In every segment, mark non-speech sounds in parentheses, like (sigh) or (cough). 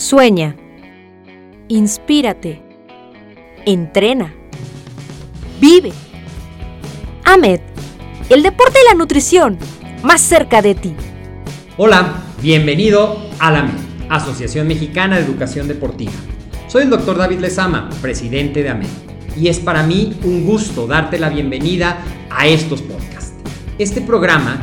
Sueña. Inspírate. Entrena. Vive. AMED. El deporte y la nutrición. Más cerca de ti. Hola, bienvenido a la AMED, Asociación Mexicana de Educación Deportiva. Soy el doctor David Lezama, presidente de AMED. Y es para mí un gusto darte la bienvenida a estos podcasts. Este programa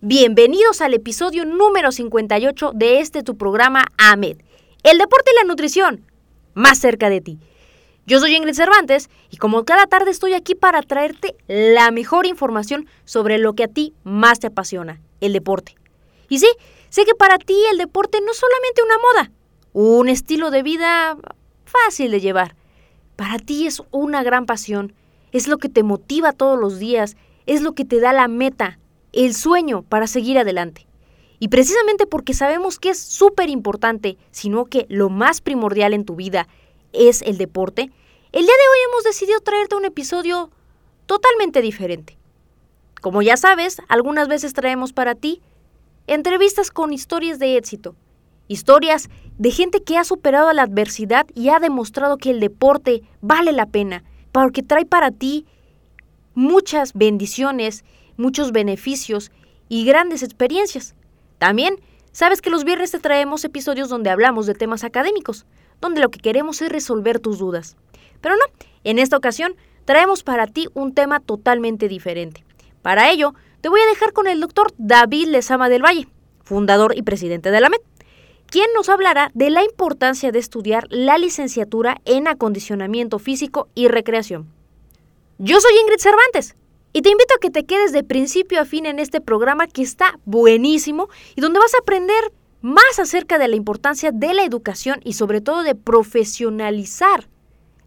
Bienvenidos al episodio número 58 de este tu programa AMED, el deporte y la nutrición, más cerca de ti. Yo soy Ingrid Cervantes y como cada tarde estoy aquí para traerte la mejor información sobre lo que a ti más te apasiona, el deporte. Y sí, sé que para ti el deporte no es solamente una moda, un estilo de vida fácil de llevar. Para ti es una gran pasión, es lo que te motiva todos los días, es lo que te da la meta, el sueño para seguir adelante. Y precisamente porque sabemos que es súper importante, sino que lo más primordial en tu vida es el deporte, el día de hoy hemos decidido traerte un episodio totalmente diferente. Como ya sabes, algunas veces traemos para ti entrevistas con historias de éxito, historias de gente que ha superado la adversidad y ha demostrado que el deporte vale la pena, porque trae para ti muchas bendiciones, muchos beneficios y grandes experiencias. También sabes que los viernes te traemos episodios donde hablamos de temas académicos, donde lo que queremos es resolver tus dudas. Pero no, en esta ocasión traemos para ti un tema totalmente diferente. Para ello, te voy a dejar con el doctor David Lezama del Valle, fundador y presidente de la MED, quien nos hablará de la importancia de estudiar la licenciatura en acondicionamiento físico y recreación. Yo soy Ingrid Cervantes y te invito a que te quedes de principio a fin en este programa que está buenísimo y donde vas a aprender más acerca de la importancia de la educación y sobre todo de profesionalizar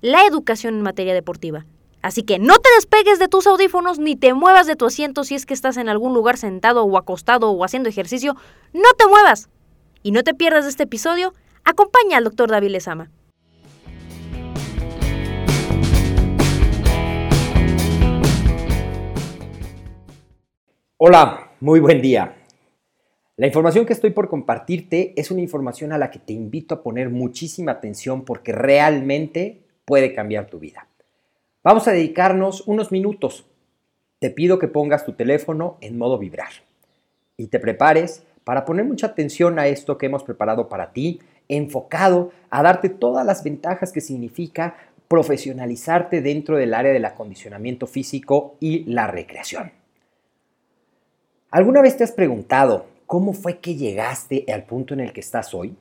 la educación en materia deportiva. Así que no te despegues de tus audífonos ni te muevas de tu asiento si es que estás en algún lugar sentado o acostado o haciendo ejercicio. No te muevas. Y no te pierdas de este episodio. Acompaña al doctor David Lezama. Hola, muy buen día. La información que estoy por compartirte es una información a la que te invito a poner muchísima atención porque realmente puede cambiar tu vida. Vamos a dedicarnos unos minutos. Te pido que pongas tu teléfono en modo vibrar y te prepares para poner mucha atención a esto que hemos preparado para ti, enfocado a darte todas las ventajas que significa profesionalizarte dentro del área del acondicionamiento físico y la recreación. ¿Alguna vez te has preguntado cómo fue que llegaste al punto en el que estás hoy?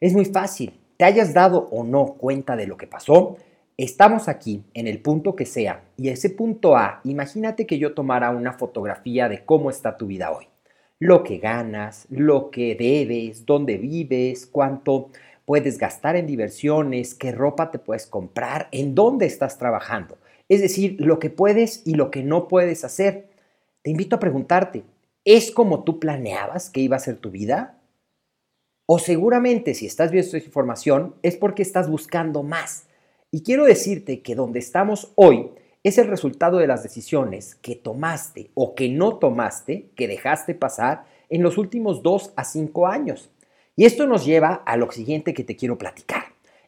Es muy fácil te hayas dado o no cuenta de lo que pasó, estamos aquí en el punto que sea y ese punto A, imagínate que yo tomara una fotografía de cómo está tu vida hoy. Lo que ganas, lo que debes, dónde vives, cuánto puedes gastar en diversiones, qué ropa te puedes comprar, en dónde estás trabajando. Es decir, lo que puedes y lo que no puedes hacer. Te invito a preguntarte, ¿es como tú planeabas que iba a ser tu vida? O seguramente si estás viendo esta información es porque estás buscando más. Y quiero decirte que donde estamos hoy es el resultado de las decisiones que tomaste o que no tomaste, que dejaste pasar en los últimos dos a cinco años. Y esto nos lleva a lo siguiente que te quiero platicar.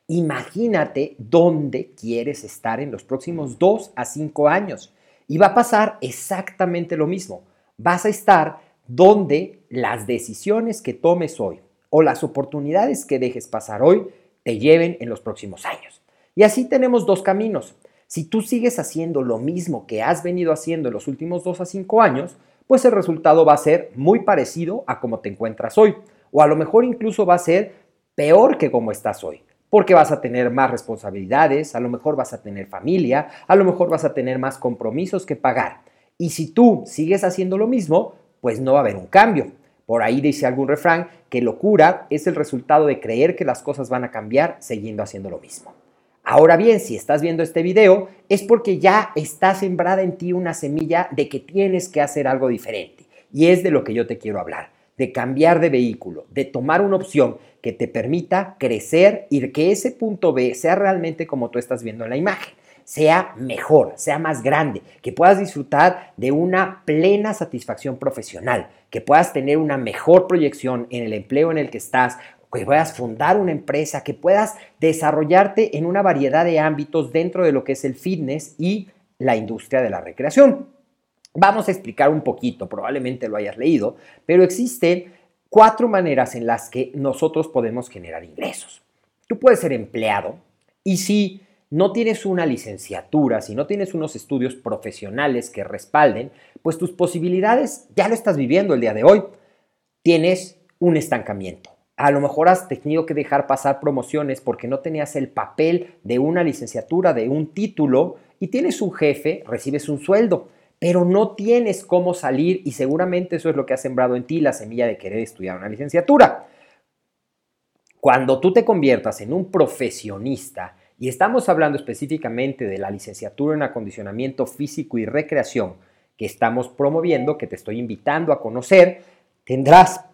Imagínate dónde quieres estar en los próximos dos a cinco años. Y va a pasar exactamente lo mismo. Vas a estar donde las decisiones que tomes hoy o las oportunidades que dejes pasar hoy te lleven en los próximos años. Y así tenemos dos caminos. Si tú sigues haciendo lo mismo que has venido haciendo en los últimos dos a cinco años, pues el resultado va a ser muy parecido a como te encuentras hoy. O a lo mejor incluso va a ser peor que como estás hoy porque vas a tener más responsabilidades, a lo mejor vas a tener familia, a lo mejor vas a tener más compromisos que pagar. Y si tú sigues haciendo lo mismo, pues no va a haber un cambio. Por ahí dice algún refrán que locura es el resultado de creer que las cosas van a cambiar siguiendo haciendo lo mismo. Ahora bien, si estás viendo este video, es porque ya está sembrada en ti una semilla de que tienes que hacer algo diferente. Y es de lo que yo te quiero hablar de cambiar de vehículo, de tomar una opción que te permita crecer y que ese punto B sea realmente como tú estás viendo en la imagen sea mejor, sea más grande, que puedas disfrutar de una plena satisfacción profesional, que puedas tener una mejor proyección en el empleo en el que estás, que puedas fundar una empresa, que puedas desarrollarte en una variedad de ámbitos dentro de lo que es el fitness y la industria de la recreación. Vamos a explicar un poquito, probablemente lo hayas leído, pero existen cuatro maneras en las que nosotros podemos generar ingresos. Tú puedes ser empleado y si no tienes una licenciatura, si no tienes unos estudios profesionales que respalden, pues tus posibilidades ya lo estás viviendo el día de hoy. Tienes un estancamiento. A lo mejor has tenido que dejar pasar promociones porque no tenías el papel de una licenciatura, de un título, y tienes un jefe, recibes un sueldo pero no tienes cómo salir y seguramente eso es lo que ha sembrado en ti la semilla de querer estudiar una licenciatura. Cuando tú te conviertas en un profesionista, y estamos hablando específicamente de la licenciatura en acondicionamiento físico y recreación que estamos promoviendo, que te estoy invitando a conocer, tendrás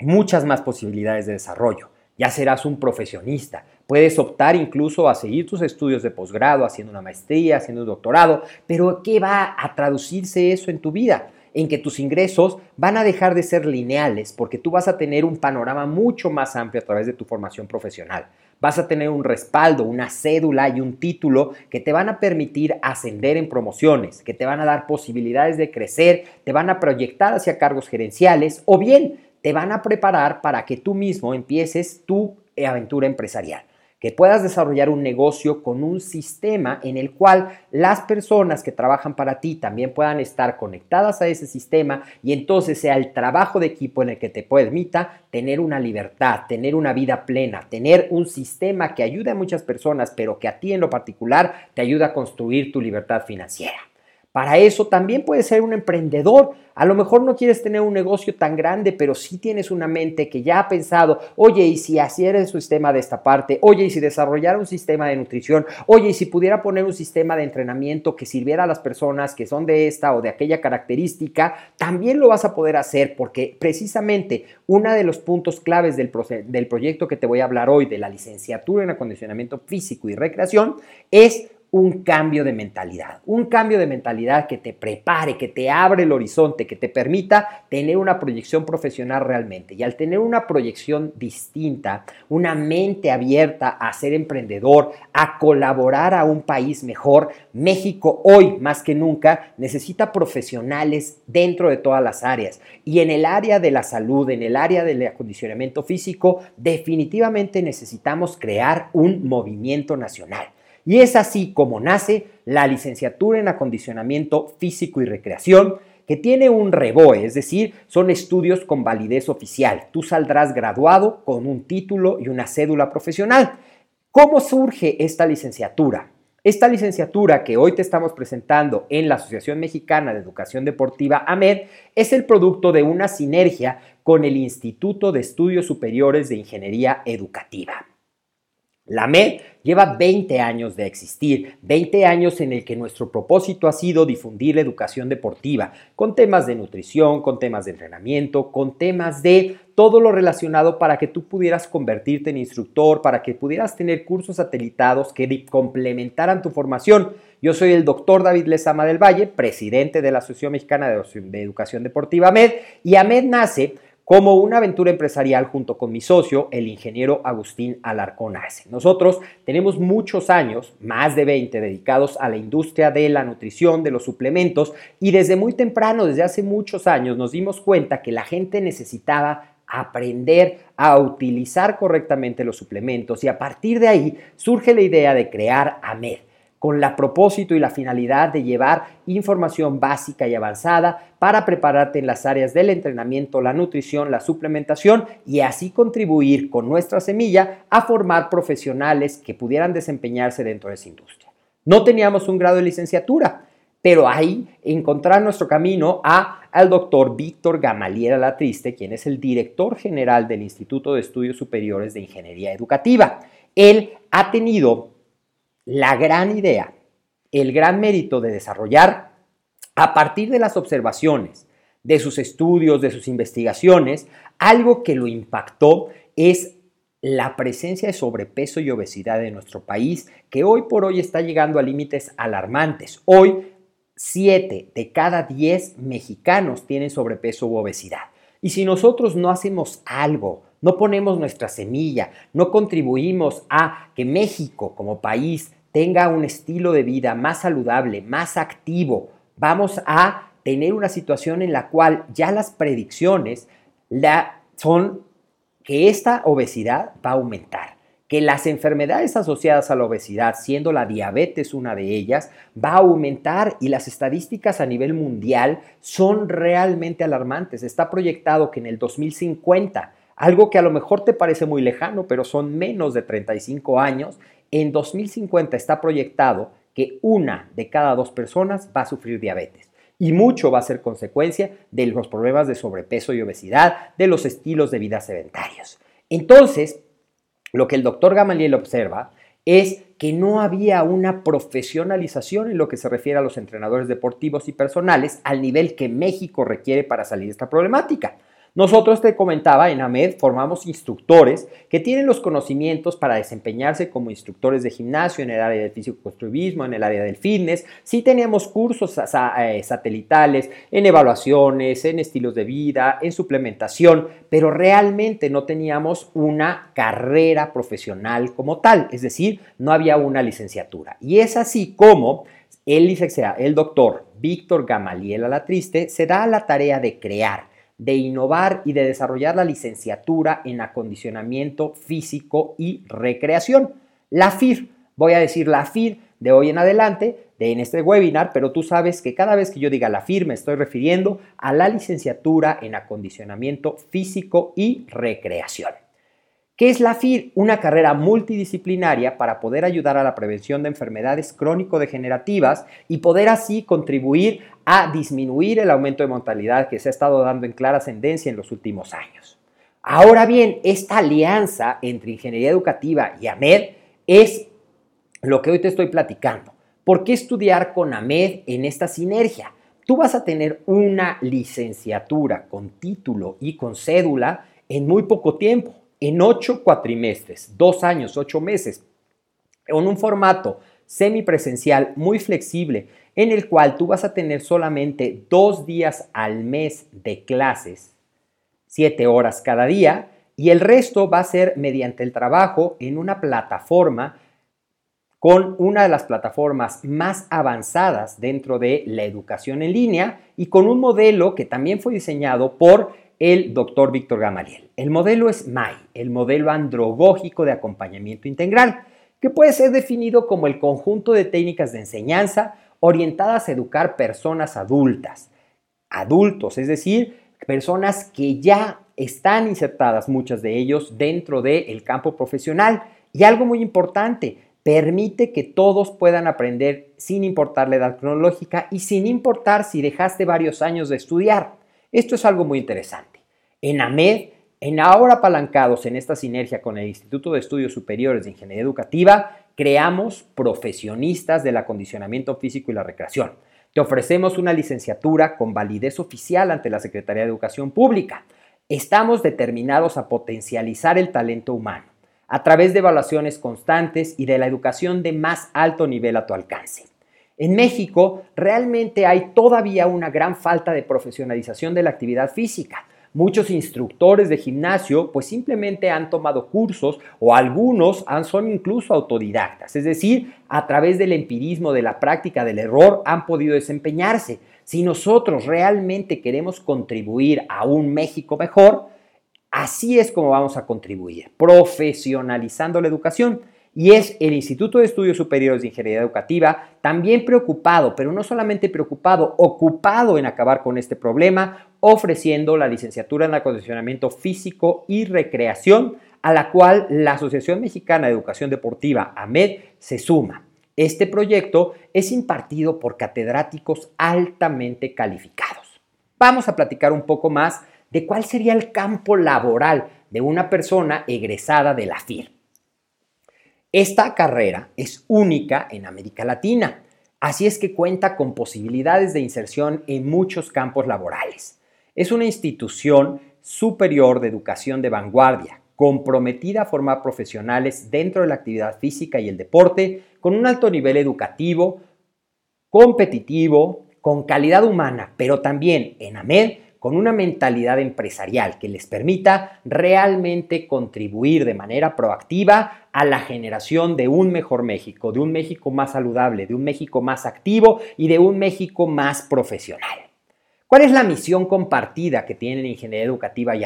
muchas más posibilidades de desarrollo. Ya serás un profesionista, Puedes optar incluso a seguir tus estudios de posgrado, haciendo una maestría, haciendo un doctorado, pero ¿qué va a traducirse eso en tu vida? En que tus ingresos van a dejar de ser lineales porque tú vas a tener un panorama mucho más amplio a través de tu formación profesional. Vas a tener un respaldo, una cédula y un título que te van a permitir ascender en promociones, que te van a dar posibilidades de crecer, te van a proyectar hacia cargos gerenciales o bien te van a preparar para que tú mismo empieces tu aventura empresarial que puedas desarrollar un negocio con un sistema en el cual las personas que trabajan para ti también puedan estar conectadas a ese sistema y entonces sea el trabajo de equipo en el que te permita tener una libertad, tener una vida plena, tener un sistema que ayude a muchas personas, pero que a ti en lo particular te ayuda a construir tu libertad financiera. Para eso también puedes ser un emprendedor. A lo mejor no quieres tener un negocio tan grande, pero sí tienes una mente que ya ha pensado, oye, y si hiciera el sistema de esta parte, oye, y si desarrollara un sistema de nutrición, oye, y si pudiera poner un sistema de entrenamiento que sirviera a las personas que son de esta o de aquella característica, también lo vas a poder hacer porque precisamente uno de los puntos claves del proyecto que te voy a hablar hoy de la licenciatura en acondicionamiento físico y recreación es un cambio de mentalidad, un cambio de mentalidad que te prepare, que te abre el horizonte, que te permita tener una proyección profesional realmente. Y al tener una proyección distinta, una mente abierta a ser emprendedor, a colaborar a un país mejor, México hoy más que nunca necesita profesionales dentro de todas las áreas. Y en el área de la salud, en el área del acondicionamiento físico, definitivamente necesitamos crear un movimiento nacional. Y es así como nace la licenciatura en acondicionamiento físico y recreación, que tiene un REBOE, es decir, son estudios con validez oficial. Tú saldrás graduado con un título y una cédula profesional. ¿Cómo surge esta licenciatura? Esta licenciatura que hoy te estamos presentando en la Asociación Mexicana de Educación Deportiva AMED es el producto de una sinergia con el Instituto de Estudios Superiores de Ingeniería Educativa. La MED lleva 20 años de existir, 20 años en el que nuestro propósito ha sido difundir la educación deportiva, con temas de nutrición, con temas de entrenamiento, con temas de todo lo relacionado para que tú pudieras convertirte en instructor, para que pudieras tener cursos satelitados que complementaran tu formación. Yo soy el doctor David Lezama del Valle, presidente de la Asociación Mexicana de Educación Deportiva AMED, y AMED nace como una aventura empresarial junto con mi socio, el ingeniero Agustín Alarcón. Nosotros tenemos muchos años, más de 20, dedicados a la industria de la nutrición, de los suplementos, y desde muy temprano, desde hace muchos años, nos dimos cuenta que la gente necesitaba aprender a utilizar correctamente los suplementos y a partir de ahí surge la idea de crear AMED con la propósito y la finalidad de llevar información básica y avanzada para prepararte en las áreas del entrenamiento, la nutrición, la suplementación y así contribuir con nuestra semilla a formar profesionales que pudieran desempeñarse dentro de esa industria. No teníamos un grado de licenciatura, pero ahí encontrar nuestro camino a al doctor Víctor Gamaliera Latriste, quien es el director general del Instituto de Estudios Superiores de Ingeniería Educativa. Él ha tenido la gran idea, el gran mérito de desarrollar a partir de las observaciones, de sus estudios, de sus investigaciones, algo que lo impactó es la presencia de sobrepeso y obesidad en nuestro país, que hoy por hoy está llegando a límites alarmantes. Hoy, 7 de cada 10 mexicanos tienen sobrepeso u obesidad. Y si nosotros no hacemos algo no ponemos nuestra semilla, no contribuimos a que México como país tenga un estilo de vida más saludable, más activo, vamos a tener una situación en la cual ya las predicciones son que esta obesidad va a aumentar, que las enfermedades asociadas a la obesidad, siendo la diabetes una de ellas, va a aumentar y las estadísticas a nivel mundial son realmente alarmantes. Está proyectado que en el 2050 algo que a lo mejor te parece muy lejano, pero son menos de 35 años, en 2050 está proyectado que una de cada dos personas va a sufrir diabetes. Y mucho va a ser consecuencia de los problemas de sobrepeso y obesidad, de los estilos de vida sedentarios. Entonces, lo que el doctor Gamaliel observa es que no había una profesionalización en lo que se refiere a los entrenadores deportivos y personales al nivel que México requiere para salir de esta problemática. Nosotros te comentaba, en AMED formamos instructores que tienen los conocimientos para desempeñarse como instructores de gimnasio en el área del físico-construismo, en el área del fitness. Sí teníamos cursos eh, satelitales en evaluaciones, en estilos de vida, en suplementación, pero realmente no teníamos una carrera profesional como tal, es decir, no había una licenciatura. Y es así como el el doctor Víctor Gamaliel Alatriste se da la tarea de crear de innovar y de desarrollar la licenciatura en acondicionamiento físico y recreación. La FIR, voy a decir la FIR de hoy en adelante, de en este webinar, pero tú sabes que cada vez que yo diga la FIR me estoy refiriendo a la licenciatura en acondicionamiento físico y recreación. ¿Qué es la FIR? Una carrera multidisciplinaria para poder ayudar a la prevención de enfermedades crónico-degenerativas y poder así contribuir a disminuir el aumento de mortalidad que se ha estado dando en clara ascendencia en los últimos años. Ahora bien, esta alianza entre ingeniería educativa y AMED es lo que hoy te estoy platicando. ¿Por qué estudiar con AMED en esta sinergia? Tú vas a tener una licenciatura con título y con cédula en muy poco tiempo en ocho cuatrimestres, dos años, ocho meses, en un formato semipresencial muy flexible, en el cual tú vas a tener solamente dos días al mes de clases, siete horas cada día, y el resto va a ser mediante el trabajo en una plataforma con una de las plataformas más avanzadas dentro de la educación en línea y con un modelo que también fue diseñado por el doctor Víctor Gamaliel. El modelo es MAI, el modelo androgógico de acompañamiento integral, que puede ser definido como el conjunto de técnicas de enseñanza orientadas a educar personas adultas, adultos, es decir, personas que ya están insertadas, muchas de ellos, dentro del campo profesional. Y algo muy importante, permite que todos puedan aprender sin importar la edad cronológica y sin importar si dejaste varios años de estudiar. Esto es algo muy interesante. En AMED, en ahora apalancados en esta sinergia con el Instituto de Estudios Superiores de Ingeniería Educativa, creamos profesionistas del acondicionamiento físico y la recreación. Te ofrecemos una licenciatura con validez oficial ante la Secretaría de Educación Pública. Estamos determinados a potencializar el talento humano a través de evaluaciones constantes y de la educación de más alto nivel a tu alcance. En México realmente hay todavía una gran falta de profesionalización de la actividad física. Muchos instructores de gimnasio pues simplemente han tomado cursos o algunos son incluso autodidactas, es decir, a través del empirismo, de la práctica del error han podido desempeñarse. Si nosotros realmente queremos contribuir a un México mejor, así es como vamos a contribuir, profesionalizando la educación. Y es el Instituto de Estudios Superiores de Ingeniería Educativa también preocupado, pero no solamente preocupado, ocupado en acabar con este problema, ofreciendo la licenciatura en acondicionamiento físico y recreación, a la cual la Asociación Mexicana de Educación Deportiva, AMED, se suma. Este proyecto es impartido por catedráticos altamente calificados. Vamos a platicar un poco más de cuál sería el campo laboral de una persona egresada de la FIR. Esta carrera es única en América Latina, así es que cuenta con posibilidades de inserción en muchos campos laborales. Es una institución superior de educación de vanguardia, comprometida a formar profesionales dentro de la actividad física y el deporte con un alto nivel educativo, competitivo, con calidad humana, pero también en AMED con una mentalidad empresarial que les permita realmente contribuir de manera proactiva a la generación de un mejor México, de un México más saludable, de un México más activo y de un México más profesional. ¿Cuál es la misión compartida que tienen Ingeniería Educativa y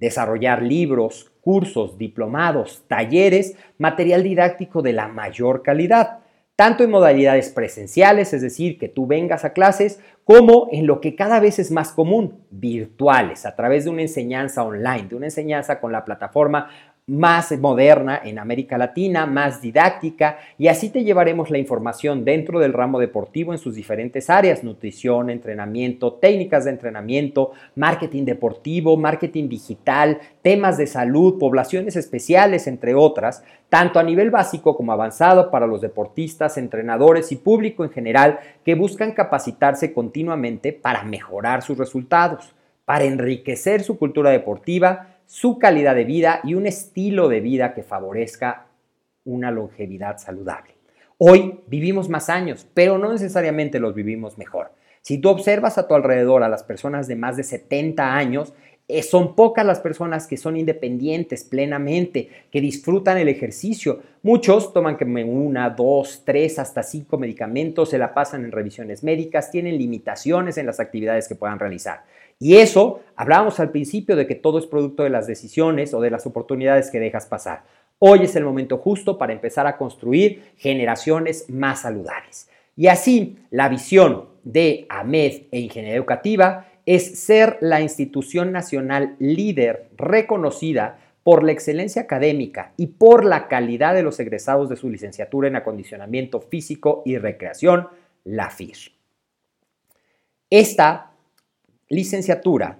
desarrollar libros, cursos, diplomados, talleres, material didáctico de la mayor calidad, tanto en modalidades presenciales, es decir, que tú vengas a clases, como en lo que cada vez es más común, virtuales, a través de una enseñanza online, de una enseñanza con la plataforma más moderna en América Latina, más didáctica y así te llevaremos la información dentro del ramo deportivo en sus diferentes áreas, nutrición, entrenamiento, técnicas de entrenamiento, marketing deportivo, marketing digital, temas de salud, poblaciones especiales, entre otras, tanto a nivel básico como avanzado para los deportistas, entrenadores y público en general que buscan capacitarse continuamente para mejorar sus resultados, para enriquecer su cultura deportiva, su calidad de vida y un estilo de vida que favorezca una longevidad saludable. Hoy vivimos más años, pero no necesariamente los vivimos mejor. Si tú observas a tu alrededor a las personas de más de 70 años, eh, son pocas las personas que son independientes plenamente, que disfrutan el ejercicio. Muchos toman una, dos, tres, hasta cinco medicamentos, se la pasan en revisiones médicas, tienen limitaciones en las actividades que puedan realizar. Y eso, hablábamos al principio de que todo es producto de las decisiones o de las oportunidades que dejas pasar. Hoy es el momento justo para empezar a construir generaciones más saludables. Y así, la visión de AMED e Ingeniería Educativa es ser la institución nacional líder reconocida por la excelencia académica y por la calidad de los egresados de su licenciatura en acondicionamiento físico y recreación, la FIR. Esta licenciatura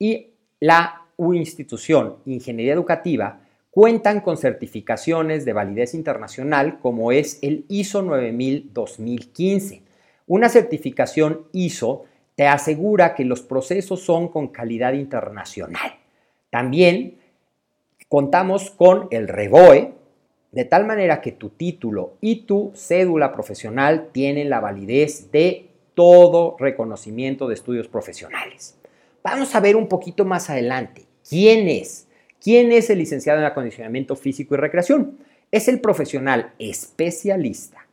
y la institución Ingeniería Educativa cuentan con certificaciones de validez internacional como es el ISO 9000 2015. Una certificación ISO te asegura que los procesos son con calidad internacional. También contamos con el REBOE, de tal manera que tu título y tu cédula profesional tienen la validez de todo reconocimiento de estudios profesionales. Vamos a ver un poquito más adelante quién es. ¿Quién es el licenciado en acondicionamiento físico y recreación? Es el profesional especialista.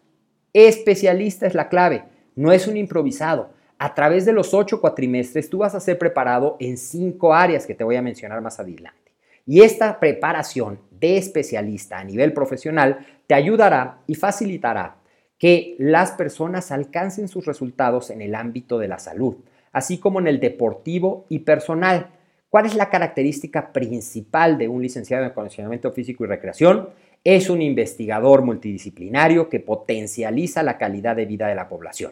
Especialista es la clave, no es un improvisado. A través de los ocho cuatrimestres tú vas a ser preparado en cinco áreas que te voy a mencionar más adelante. Y esta preparación de especialista a nivel profesional te ayudará y facilitará que las personas alcancen sus resultados en el ámbito de la salud, así como en el deportivo y personal. ¿Cuál es la característica principal de un licenciado en condicionamiento físico y recreación? Es un investigador multidisciplinario que potencializa la calidad de vida de la población,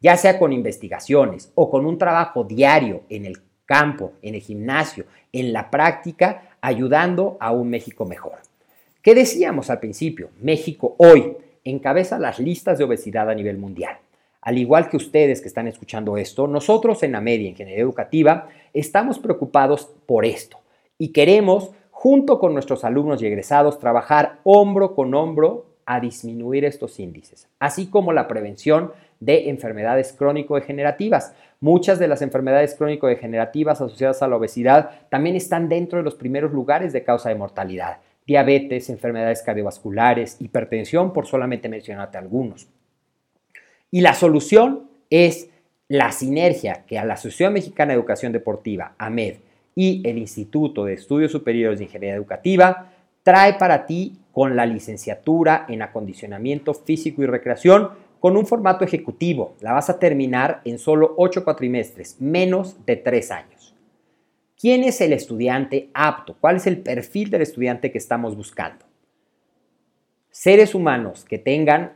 ya sea con investigaciones o con un trabajo diario en el campo, en el gimnasio, en la práctica, ayudando a un México mejor. ¿Qué decíamos al principio? México hoy encabeza las listas de obesidad a nivel mundial. Al igual que ustedes que están escuchando esto, nosotros en la media Ingeniería Educativa estamos preocupados por esto y queremos, junto con nuestros alumnos y egresados, trabajar hombro con hombro a disminuir estos índices, así como la prevención de enfermedades crónico-degenerativas. Muchas de las enfermedades crónico-degenerativas asociadas a la obesidad también están dentro de los primeros lugares de causa de mortalidad. Diabetes, enfermedades cardiovasculares, hipertensión, por solamente mencionarte algunos. Y la solución es la sinergia que a la Asociación Mexicana de Educación Deportiva, AMED, y el Instituto de Estudios Superiores de Ingeniería Educativa trae para ti con la licenciatura en acondicionamiento físico y recreación con un formato ejecutivo. La vas a terminar en solo ocho cuatrimestres, menos de tres años. ¿Quién es el estudiante apto? ¿Cuál es el perfil del estudiante que estamos buscando? Seres humanos que tengan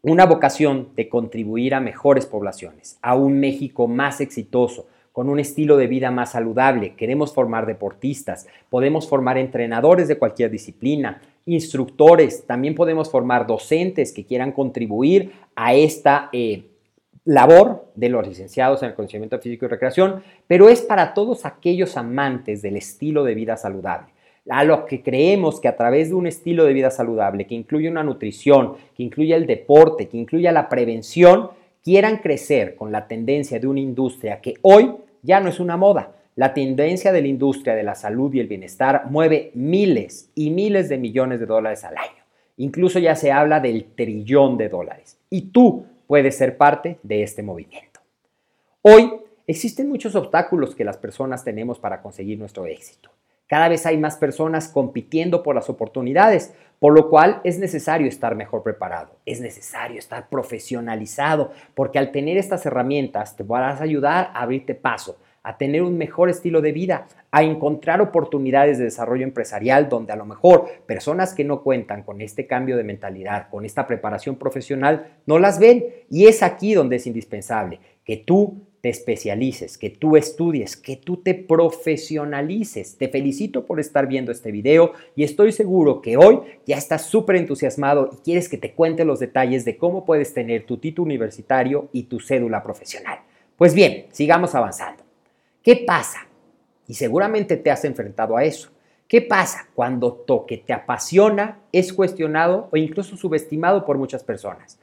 una vocación de contribuir a mejores poblaciones, a un México más exitoso, con un estilo de vida más saludable. Queremos formar deportistas, podemos formar entrenadores de cualquier disciplina, instructores, también podemos formar docentes que quieran contribuir a esta eh, labor de los licenciados en el conocimiento físico y recreación, pero es para todos aquellos amantes del estilo de vida saludable a los que creemos que a través de un estilo de vida saludable, que incluye una nutrición, que incluye el deporte, que incluya la prevención, quieran crecer con la tendencia de una industria que hoy ya no es una moda. La tendencia de la industria de la salud y el bienestar mueve miles y miles de millones de dólares al año. Incluso ya se habla del trillón de dólares. Y tú puedes ser parte de este movimiento. Hoy existen muchos obstáculos que las personas tenemos para conseguir nuestro éxito. Cada vez hay más personas compitiendo por las oportunidades, por lo cual es necesario estar mejor preparado, es necesario estar profesionalizado, porque al tener estas herramientas te vas a ayudar a abrirte paso, a tener un mejor estilo de vida, a encontrar oportunidades de desarrollo empresarial donde a lo mejor personas que no cuentan con este cambio de mentalidad, con esta preparación profesional, no las ven. Y es aquí donde es indispensable que tú te especialices, que tú estudies, que tú te profesionalices. Te felicito por estar viendo este video y estoy seguro que hoy ya estás súper entusiasmado y quieres que te cuente los detalles de cómo puedes tener tu título universitario y tu cédula profesional. Pues bien, sigamos avanzando. ¿Qué pasa? Y seguramente te has enfrentado a eso. ¿Qué pasa cuando lo que te apasiona es cuestionado o incluso subestimado por muchas personas?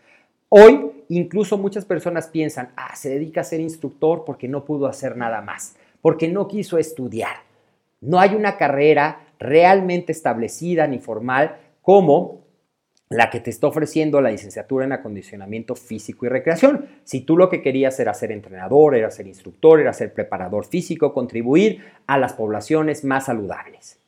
Hoy incluso muchas personas piensan, ah, se dedica a ser instructor porque no pudo hacer nada más, porque no quiso estudiar. No hay una carrera realmente establecida ni formal como la que te está ofreciendo la licenciatura en acondicionamiento físico y recreación. Si tú lo que querías era ser entrenador, era ser instructor, era ser preparador físico, contribuir a las poblaciones más saludables.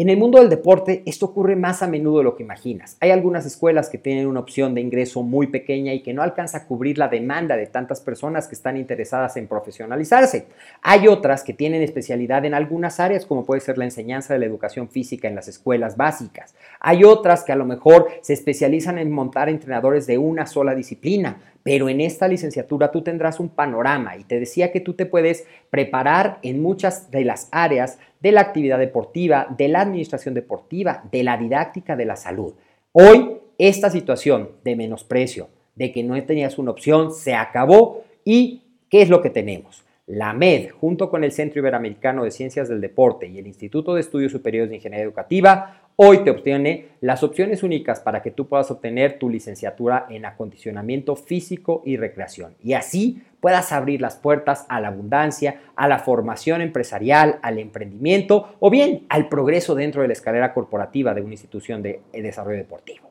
En el mundo del deporte esto ocurre más a menudo de lo que imaginas. Hay algunas escuelas que tienen una opción de ingreso muy pequeña y que no alcanza a cubrir la demanda de tantas personas que están interesadas en profesionalizarse. Hay otras que tienen especialidad en algunas áreas como puede ser la enseñanza de la educación física en las escuelas básicas. Hay otras que a lo mejor se especializan en montar entrenadores de una sola disciplina pero en esta licenciatura tú tendrás un panorama y te decía que tú te puedes preparar en muchas de las áreas de la actividad deportiva, de la administración deportiva, de la didáctica de la salud. Hoy esta situación de menosprecio, de que no tenías una opción, se acabó y ¿qué es lo que tenemos? La MED, junto con el Centro Iberoamericano de Ciencias del Deporte y el Instituto de Estudios Superiores de Ingeniería Educativa, hoy te obtiene las opciones únicas para que tú puedas obtener tu licenciatura en acondicionamiento físico y recreación. Y así puedas abrir las puertas a la abundancia, a la formación empresarial, al emprendimiento o bien al progreso dentro de la escalera corporativa de una institución de desarrollo deportivo.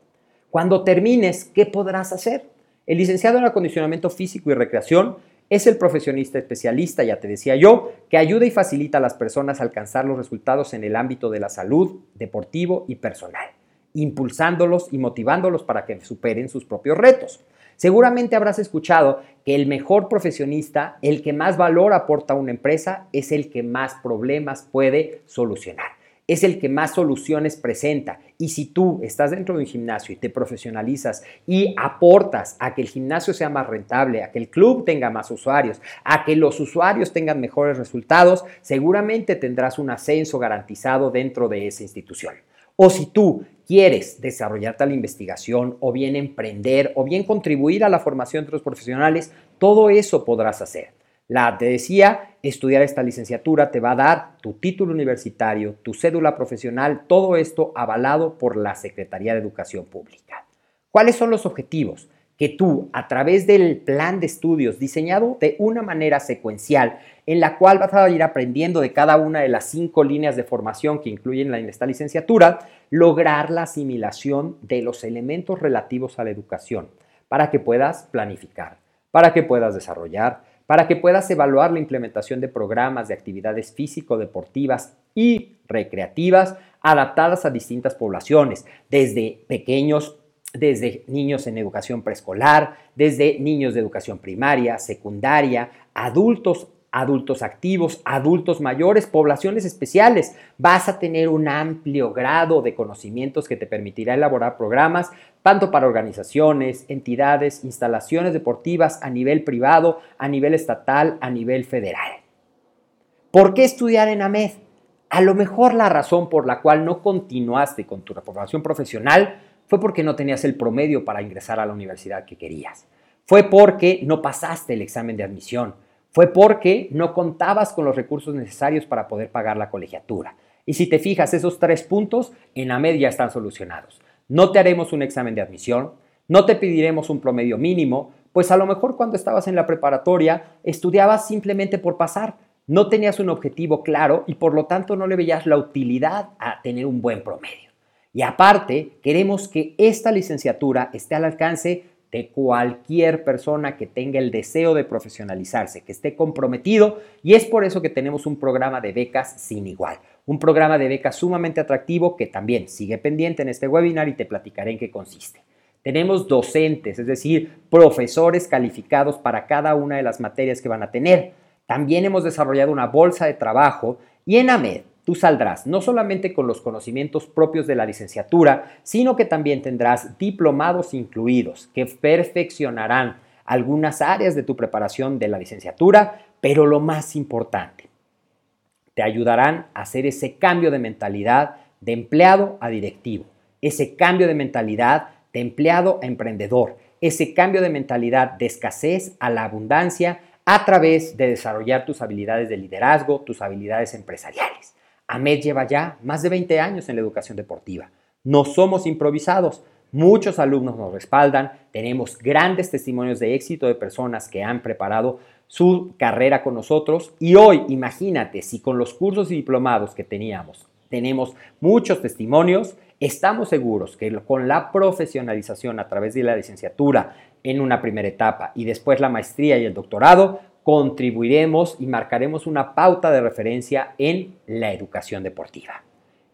Cuando termines, ¿qué podrás hacer? El licenciado en acondicionamiento físico y recreación es el profesionista especialista, ya te decía yo, que ayuda y facilita a las personas a alcanzar los resultados en el ámbito de la salud, deportivo y personal, impulsándolos y motivándolos para que superen sus propios retos. Seguramente habrás escuchado que el mejor profesionista, el que más valor aporta a una empresa, es el que más problemas puede solucionar es el que más soluciones presenta. Y si tú estás dentro de un gimnasio y te profesionalizas y aportas a que el gimnasio sea más rentable, a que el club tenga más usuarios, a que los usuarios tengan mejores resultados, seguramente tendrás un ascenso garantizado dentro de esa institución. O si tú quieres desarrollarte a la investigación o bien emprender o bien contribuir a la formación de los profesionales, todo eso podrás hacer. La te decía, estudiar esta licenciatura te va a dar tu título universitario, tu cédula profesional, todo esto avalado por la Secretaría de Educación Pública. ¿Cuáles son los objetivos? Que tú, a través del plan de estudios diseñado de una manera secuencial, en la cual vas a ir aprendiendo de cada una de las cinco líneas de formación que incluyen esta licenciatura, lograr la asimilación de los elementos relativos a la educación para que puedas planificar, para que puedas desarrollar, para que puedas evaluar la implementación de programas de actividades físico-deportivas y recreativas adaptadas a distintas poblaciones, desde pequeños desde niños en educación preescolar, desde niños de educación primaria, secundaria, adultos adultos activos, adultos mayores, poblaciones especiales. Vas a tener un amplio grado de conocimientos que te permitirá elaborar programas tanto para organizaciones, entidades, instalaciones deportivas a nivel privado, a nivel estatal, a nivel federal. ¿Por qué estudiar en AMED? A lo mejor la razón por la cual no continuaste con tu formación profesional fue porque no tenías el promedio para ingresar a la universidad que querías. Fue porque no pasaste el examen de admisión fue porque no contabas con los recursos necesarios para poder pagar la colegiatura. Y si te fijas, esos tres puntos en la media están solucionados. No te haremos un examen de admisión, no te pediremos un promedio mínimo, pues a lo mejor cuando estabas en la preparatoria estudiabas simplemente por pasar, no tenías un objetivo claro y por lo tanto no le veías la utilidad a tener un buen promedio. Y aparte, queremos que esta licenciatura esté al alcance de cualquier persona que tenga el deseo de profesionalizarse, que esté comprometido y es por eso que tenemos un programa de becas sin igual, un programa de becas sumamente atractivo que también sigue pendiente en este webinar y te platicaré en qué consiste. Tenemos docentes, es decir, profesores calificados para cada una de las materias que van a tener. También hemos desarrollado una bolsa de trabajo y en AMED tú saldrás no solamente con los conocimientos propios de la licenciatura, sino que también tendrás diplomados incluidos que perfeccionarán algunas áreas de tu preparación de la licenciatura, pero lo más importante, te ayudarán a hacer ese cambio de mentalidad de empleado a directivo, ese cambio de mentalidad de empleado a emprendedor, ese cambio de mentalidad de escasez a la abundancia a través de desarrollar tus habilidades de liderazgo, tus habilidades empresariales. AMED lleva ya más de 20 años en la educación deportiva. No somos improvisados. Muchos alumnos nos respaldan, tenemos grandes testimonios de éxito de personas que han preparado su carrera con nosotros y hoy imagínate si con los cursos y diplomados que teníamos tenemos muchos testimonios, estamos seguros que con la profesionalización a través de la licenciatura en una primera etapa y después la maestría y el doctorado, contribuiremos y marcaremos una pauta de referencia en la educación deportiva.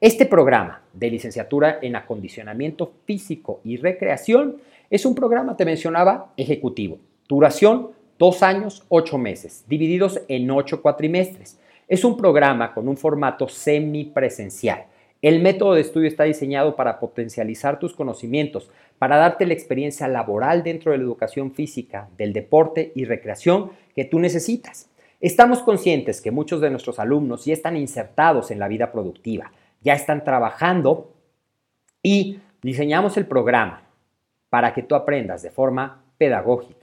Este programa de licenciatura en acondicionamiento físico y recreación es un programa, te mencionaba, ejecutivo. Duración, dos años, ocho meses, divididos en ocho cuatrimestres. Es un programa con un formato semipresencial el método de estudio está diseñado para potencializar tus conocimientos, para darte la experiencia laboral dentro de la educación física, del deporte y recreación que tú necesitas. Estamos conscientes que muchos de nuestros alumnos ya están insertados en la vida productiva, ya están trabajando y diseñamos el programa para que tú aprendas de forma pedagógica,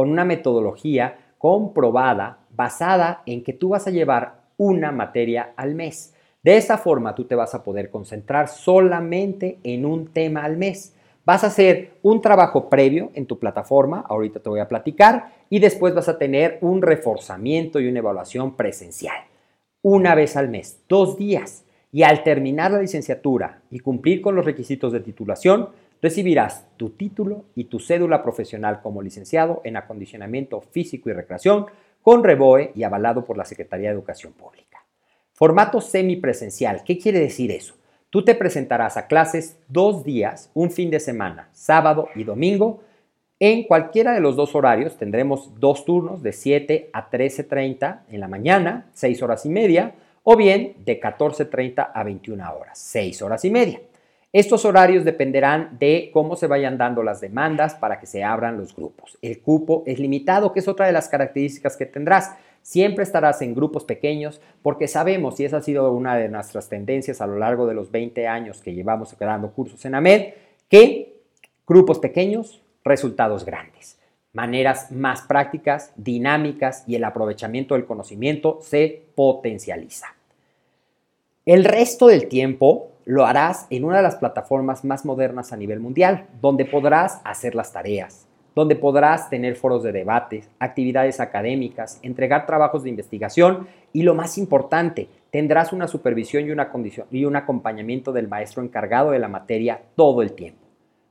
con una metodología comprobada basada en que tú vas a llevar una materia al mes. De esa forma tú te vas a poder concentrar solamente en un tema al mes. Vas a hacer un trabajo previo en tu plataforma, ahorita te voy a platicar, y después vas a tener un reforzamiento y una evaluación presencial. Una vez al mes, dos días. Y al terminar la licenciatura y cumplir con los requisitos de titulación, recibirás tu título y tu cédula profesional como licenciado en acondicionamiento físico y recreación con REBOE y avalado por la Secretaría de Educación Pública. Formato semipresencial. ¿Qué quiere decir eso? Tú te presentarás a clases dos días, un fin de semana, sábado y domingo. En cualquiera de los dos horarios tendremos dos turnos de 7 a 13.30 en la mañana, 6 horas y media, o bien de 14.30 a 21 horas, 6 horas y media. Estos horarios dependerán de cómo se vayan dando las demandas para que se abran los grupos. El cupo es limitado, que es otra de las características que tendrás. Siempre estarás en grupos pequeños porque sabemos, y esa ha sido una de nuestras tendencias a lo largo de los 20 años que llevamos dando cursos en AMED, que grupos pequeños, resultados grandes. maneras más prácticas, dinámicas y el aprovechamiento del conocimiento se potencializa. El resto del tiempo lo harás en una de las plataformas más modernas a nivel mundial, donde podrás hacer las tareas, donde podrás tener foros de debate, actividades académicas, entregar trabajos de investigación y lo más importante, tendrás una supervisión y, una condición, y un acompañamiento del maestro encargado de la materia todo el tiempo.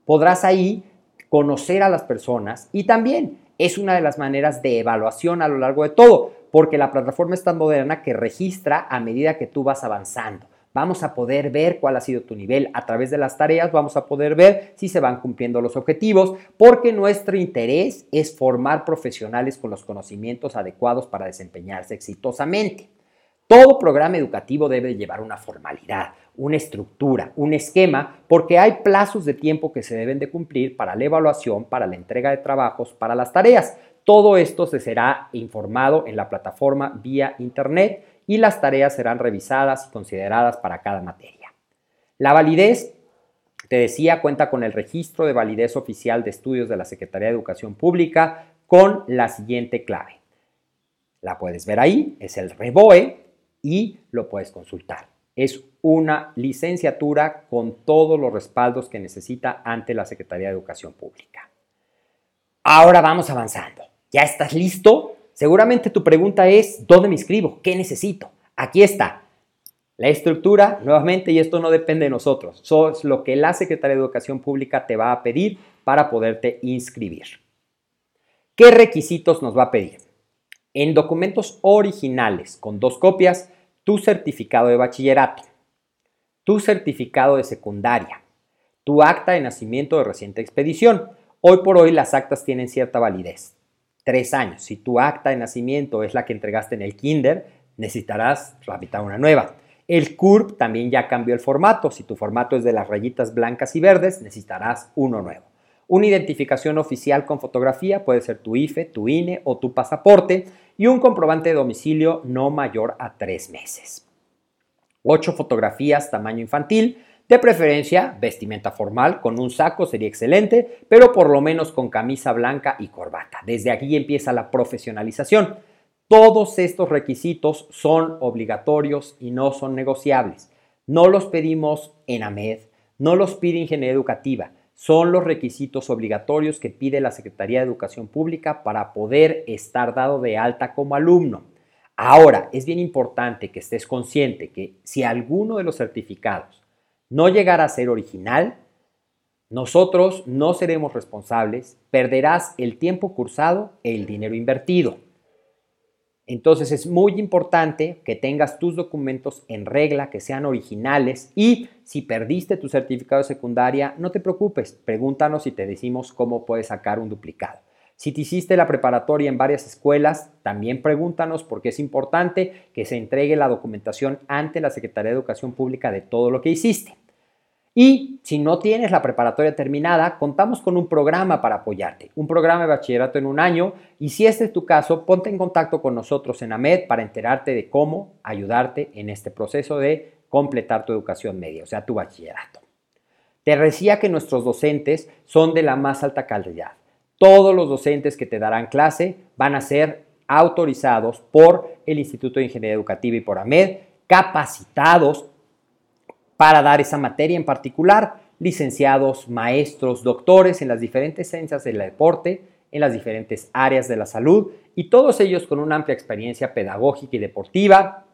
Podrás ahí conocer a las personas y también es una de las maneras de evaluación a lo largo de todo, porque la plataforma es tan moderna que registra a medida que tú vas avanzando. Vamos a poder ver cuál ha sido tu nivel a través de las tareas, vamos a poder ver si se van cumpliendo los objetivos, porque nuestro interés es formar profesionales con los conocimientos adecuados para desempeñarse exitosamente. Todo programa educativo debe llevar una formalidad, una estructura, un esquema, porque hay plazos de tiempo que se deben de cumplir para la evaluación, para la entrega de trabajos, para las tareas. Todo esto se será informado en la plataforma vía Internet y las tareas serán revisadas y consideradas para cada materia. La validez, te decía, cuenta con el registro de validez oficial de estudios de la Secretaría de Educación Pública con la siguiente clave. La puedes ver ahí, es el REBOE, y lo puedes consultar. Es una licenciatura con todos los respaldos que necesita ante la Secretaría de Educación Pública. Ahora vamos avanzando. ¿Ya estás listo? Seguramente tu pregunta es, ¿dónde me inscribo? ¿Qué necesito? Aquí está. La estructura, nuevamente, y esto no depende de nosotros, eso es lo que la Secretaría de Educación Pública te va a pedir para poderte inscribir. ¿Qué requisitos nos va a pedir? en documentos originales con dos copias tu certificado de bachillerato, tu certificado de secundaria, tu acta de nacimiento de reciente expedición. Hoy por hoy las actas tienen cierta validez. Tres años. Si tu acta de nacimiento es la que entregaste en el kinder, necesitarás tramitar una nueva. El CURP también ya cambió el formato. Si tu formato es de las rayitas blancas y verdes, necesitarás uno nuevo. Una identificación oficial con fotografía puede ser tu IFE, tu INE o tu pasaporte y un comprobante de domicilio no mayor a tres meses. Ocho fotografías tamaño infantil, de preferencia vestimenta formal, con un saco sería excelente, pero por lo menos con camisa blanca y corbata. Desde aquí empieza la profesionalización. Todos estos requisitos son obligatorios y no son negociables. No los pedimos en AMED, no los pide Ingeniería Educativa son los requisitos obligatorios que pide la Secretaría de Educación Pública para poder estar dado de alta como alumno. Ahora, es bien importante que estés consciente que si alguno de los certificados no llegara a ser original, nosotros no seremos responsables, perderás el tiempo cursado e el dinero invertido. Entonces es muy importante que tengas tus documentos en regla, que sean originales y si perdiste tu certificado de secundaria, no te preocupes, pregúntanos y te decimos cómo puedes sacar un duplicado. Si te hiciste la preparatoria en varias escuelas, también pregúntanos porque es importante que se entregue la documentación ante la Secretaría de Educación Pública de todo lo que hiciste. Y si no tienes la preparatoria terminada, contamos con un programa para apoyarte, un programa de bachillerato en un año. Y si este es tu caso, ponte en contacto con nosotros en AMED para enterarte de cómo ayudarte en este proceso de completar tu educación media, o sea, tu bachillerato. Te decía que nuestros docentes son de la más alta calidad. Todos los docentes que te darán clase van a ser autorizados por el Instituto de Ingeniería Educativa y por AMED, capacitados para dar esa materia en particular, licenciados, maestros, doctores en las diferentes ciencias del deporte, en las diferentes áreas de la salud y todos ellos con una amplia experiencia pedagógica y deportiva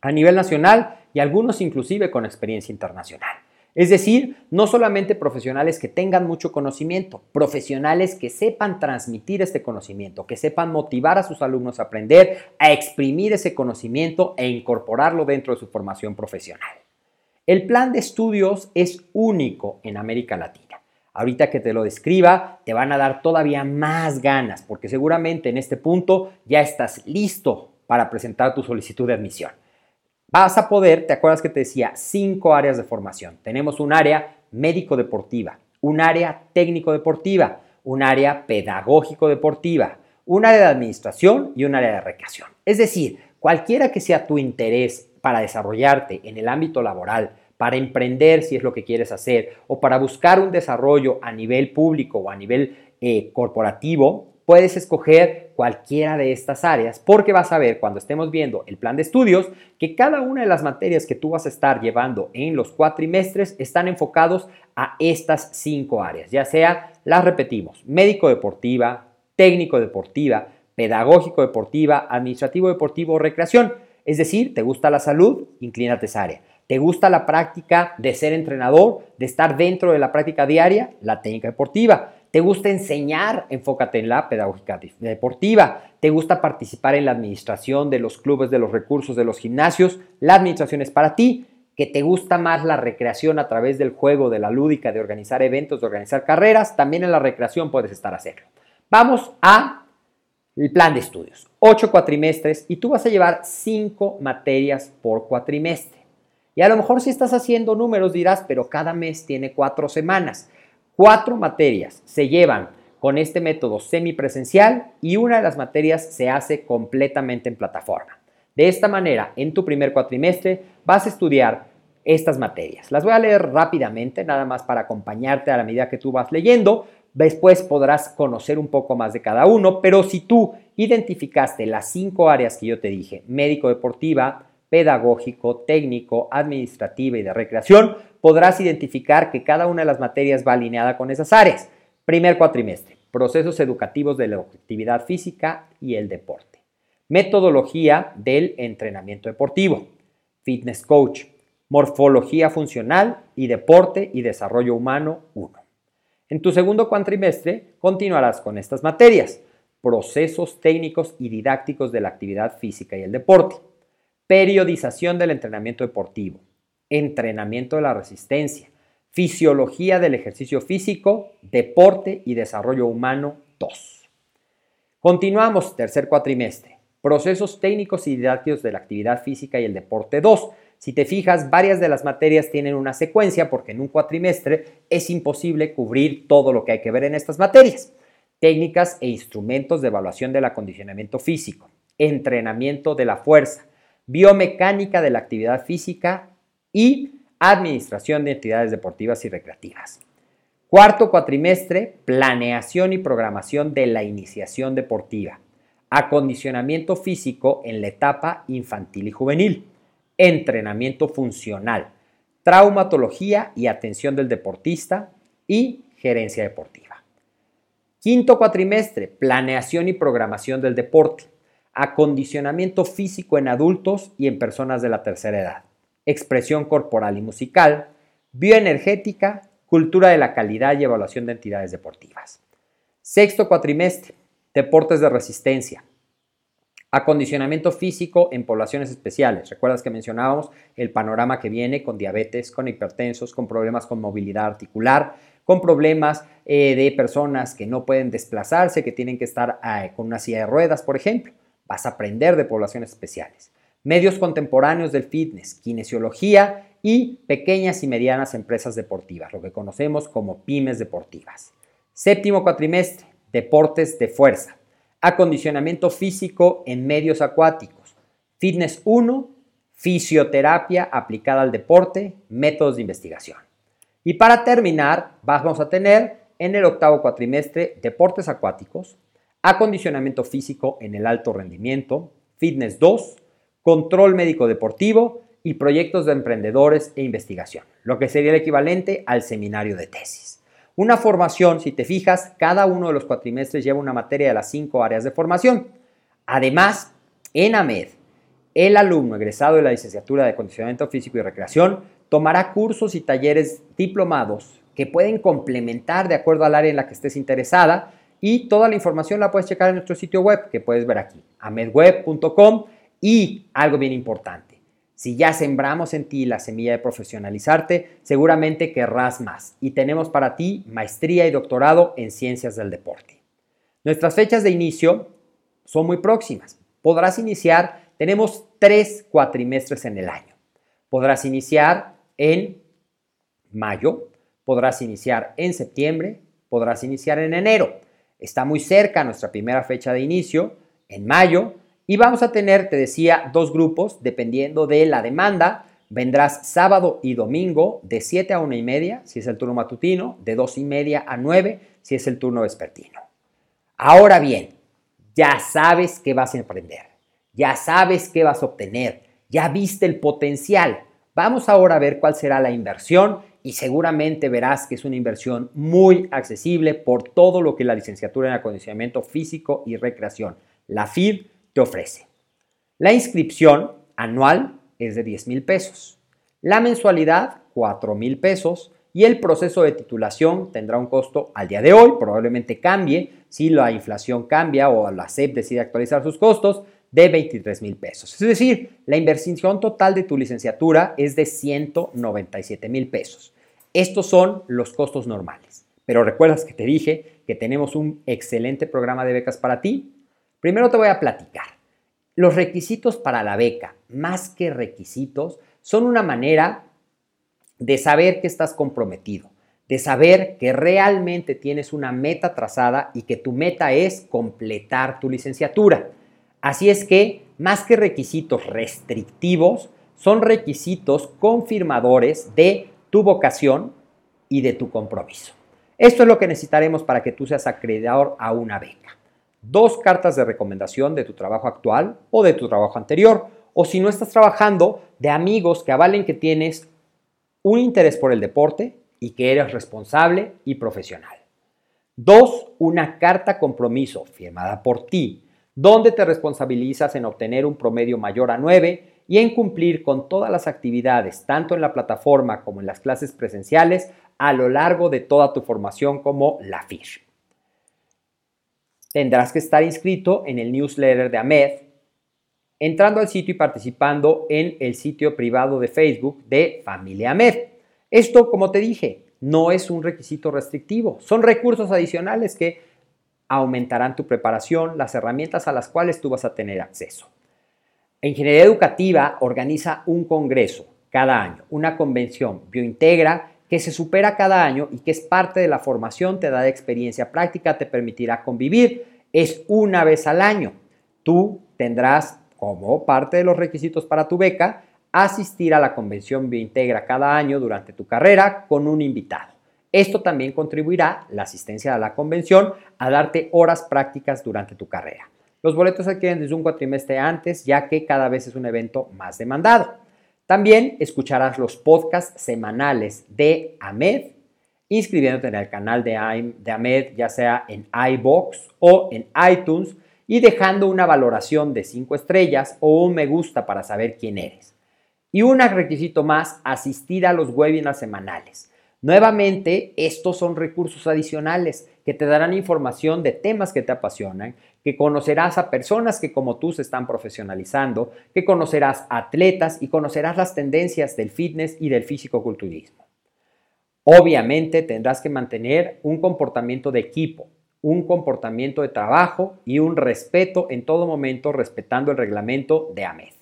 a nivel nacional y algunos inclusive con experiencia internacional. Es decir, no solamente profesionales que tengan mucho conocimiento, profesionales que sepan transmitir este conocimiento, que sepan motivar a sus alumnos a aprender, a exprimir ese conocimiento e incorporarlo dentro de su formación profesional. El plan de estudios es único en América Latina. Ahorita que te lo describa, te van a dar todavía más ganas, porque seguramente en este punto ya estás listo para presentar tu solicitud de admisión. Vas a poder, ¿te acuerdas que te decía? Cinco áreas de formación. Tenemos un área médico-deportiva, un área técnico-deportiva, un área pedagógico-deportiva, un área de administración y un área de recreación. Es decir, cualquiera que sea tu interés para desarrollarte en el ámbito laboral, para emprender si es lo que quieres hacer, o para buscar un desarrollo a nivel público o a nivel eh, corporativo, puedes escoger cualquiera de estas áreas porque vas a ver cuando estemos viendo el plan de estudios que cada una de las materias que tú vas a estar llevando en los cuatrimestres están enfocados a estas cinco áreas, ya sea las repetimos, médico deportiva, técnico deportiva, pedagógico deportiva, administrativo deportivo o recreación. Es decir, ¿te gusta la salud? Inclínate esa área. ¿Te gusta la práctica de ser entrenador, de estar dentro de la práctica diaria? La técnica deportiva. ¿Te gusta enseñar? Enfócate en la pedagógica deportiva. ¿Te gusta participar en la administración de los clubes, de los recursos, de los gimnasios? La administración es para ti. ¿Que te gusta más la recreación a través del juego, de la lúdica, de organizar eventos, de organizar carreras? También en la recreación puedes estar a hacerlo. Vamos a el plan de estudios. Ocho cuatrimestres y tú vas a llevar cinco materias por cuatrimestre. Y a lo mejor si estás haciendo números dirás, pero cada mes tiene cuatro semanas. Cuatro materias se llevan con este método semipresencial y una de las materias se hace completamente en plataforma. De esta manera, en tu primer cuatrimestre vas a estudiar estas materias. Las voy a leer rápidamente, nada más para acompañarte a la medida que tú vas leyendo. Después podrás conocer un poco más de cada uno, pero si tú identificaste las cinco áreas que yo te dije, médico deportiva, pedagógico, técnico, administrativa y de recreación, podrás identificar que cada una de las materias va alineada con esas áreas. Primer cuatrimestre, procesos educativos de la actividad física y el deporte. Metodología del entrenamiento deportivo. Fitness coach. Morfología funcional y deporte y desarrollo humano 1. En tu segundo cuatrimestre continuarás con estas materias. Procesos técnicos y didácticos de la actividad física y el deporte periodización del entrenamiento deportivo, entrenamiento de la resistencia, fisiología del ejercicio físico, deporte y desarrollo humano 2. Continuamos, tercer cuatrimestre, procesos técnicos y didácticos de la actividad física y el deporte 2. Si te fijas, varias de las materias tienen una secuencia porque en un cuatrimestre es imposible cubrir todo lo que hay que ver en estas materias. Técnicas e instrumentos de evaluación del acondicionamiento físico, entrenamiento de la fuerza, biomecánica de la actividad física y administración de entidades deportivas y recreativas. Cuarto cuatrimestre, planeación y programación de la iniciación deportiva, acondicionamiento físico en la etapa infantil y juvenil, entrenamiento funcional, traumatología y atención del deportista y gerencia deportiva. Quinto cuatrimestre, planeación y programación del deporte, acondicionamiento físico en adultos y en personas de la tercera edad, expresión corporal y musical, bioenergética, cultura de la calidad y evaluación de entidades deportivas. Sexto cuatrimestre, deportes de resistencia, acondicionamiento físico en poblaciones especiales. Recuerdas que mencionábamos el panorama que viene con diabetes, con hipertensos, con problemas con movilidad articular, con problemas eh, de personas que no pueden desplazarse, que tienen que estar eh, con una silla de ruedas, por ejemplo. Vas a aprender de poblaciones especiales. Medios contemporáneos del fitness, kinesiología y pequeñas y medianas empresas deportivas, lo que conocemos como pymes deportivas. Séptimo cuatrimestre, deportes de fuerza, acondicionamiento físico en medios acuáticos, fitness 1, fisioterapia aplicada al deporte, métodos de investigación. Y para terminar, vamos a tener en el octavo cuatrimestre deportes acuáticos, acondicionamiento físico en el alto rendimiento, fitness 2, control médico deportivo y proyectos de emprendedores e investigación, lo que sería el equivalente al seminario de tesis. Una formación, si te fijas, cada uno de los cuatrimestres lleva una materia de las cinco áreas de formación. Además, en AMED, el alumno egresado de la licenciatura de acondicionamiento físico y recreación tomará cursos y talleres diplomados que pueden complementar de acuerdo al área en la que estés interesada y toda la información la puedes checar en nuestro sitio web que puedes ver aquí, amedweb.com. Y algo bien importante, si ya sembramos en ti la semilla de profesionalizarte, seguramente querrás más. Y tenemos para ti maestría y doctorado en ciencias del deporte. Nuestras fechas de inicio son muy próximas. Podrás iniciar, tenemos tres cuatrimestres en el año. Podrás iniciar en mayo, podrás iniciar en septiembre, podrás iniciar en enero. Está muy cerca nuestra primera fecha de inicio, en mayo, y vamos a tener, te decía, dos grupos dependiendo de la demanda. Vendrás sábado y domingo de 7 a 1 y media, si es el turno matutino, de 2 y media a 9, si es el turno vespertino. Ahora bien, ya sabes qué vas a emprender, ya sabes qué vas a obtener, ya viste el potencial. Vamos ahora a ver cuál será la inversión y seguramente verás que es una inversión muy accesible por todo lo que la licenciatura en acondicionamiento físico y recreación, la FID, te ofrece. La inscripción anual es de 10 mil pesos, la mensualidad 4 mil pesos y el proceso de titulación tendrá un costo al día de hoy, probablemente cambie si la inflación cambia o la SEP decide actualizar sus costos, de 23 mil pesos. Es decir, la inversión total de tu licenciatura es de 197 mil pesos. Estos son los costos normales. Pero recuerdas que te dije que tenemos un excelente programa de becas para ti. Primero te voy a platicar. Los requisitos para la beca, más que requisitos, son una manera de saber que estás comprometido, de saber que realmente tienes una meta trazada y que tu meta es completar tu licenciatura. Así es que, más que requisitos restrictivos, son requisitos confirmadores de tu vocación y de tu compromiso. Esto es lo que necesitaremos para que tú seas acreedor a una beca. Dos cartas de recomendación de tu trabajo actual o de tu trabajo anterior, o si no estás trabajando, de amigos que avalen que tienes un interés por el deporte y que eres responsable y profesional. Dos, una carta compromiso firmada por ti donde te responsabilizas en obtener un promedio mayor a 9 y en cumplir con todas las actividades, tanto en la plataforma como en las clases presenciales, a lo largo de toda tu formación como la FISH. Tendrás que estar inscrito en el newsletter de AMED, entrando al sitio y participando en el sitio privado de Facebook de Familia AMED. Esto, como te dije, no es un requisito restrictivo, son recursos adicionales que aumentarán tu preparación, las herramientas a las cuales tú vas a tener acceso. Ingeniería Educativa organiza un congreso cada año, una convención biointegra que se supera cada año y que es parte de la formación, te da experiencia práctica, te permitirá convivir. Es una vez al año. Tú tendrás como parte de los requisitos para tu beca asistir a la convención biointegra cada año durante tu carrera con un invitado. Esto también contribuirá, la asistencia a la convención, a darte horas prácticas durante tu carrera. Los boletos se adquieren desde un cuatrimestre antes, ya que cada vez es un evento más demandado. También escucharás los podcasts semanales de AMED, inscribiéndote en el canal de, AMED, ya sea en iBox o en iTunes, y dejando una valoración de 5 estrellas o un me gusta para saber quién eres. Y un requisito más, asistir a los webinars semanales. Nuevamente, estos son recursos adicionales que te darán información de temas que te apasionan, que conocerás a personas que como tú se están profesionalizando, que conocerás atletas y conocerás las tendencias del fitness y del físico-culturismo. Obviamente tendrás que mantener un comportamiento de equipo, un comportamiento de trabajo y un respeto en todo momento respetando el reglamento de AMED.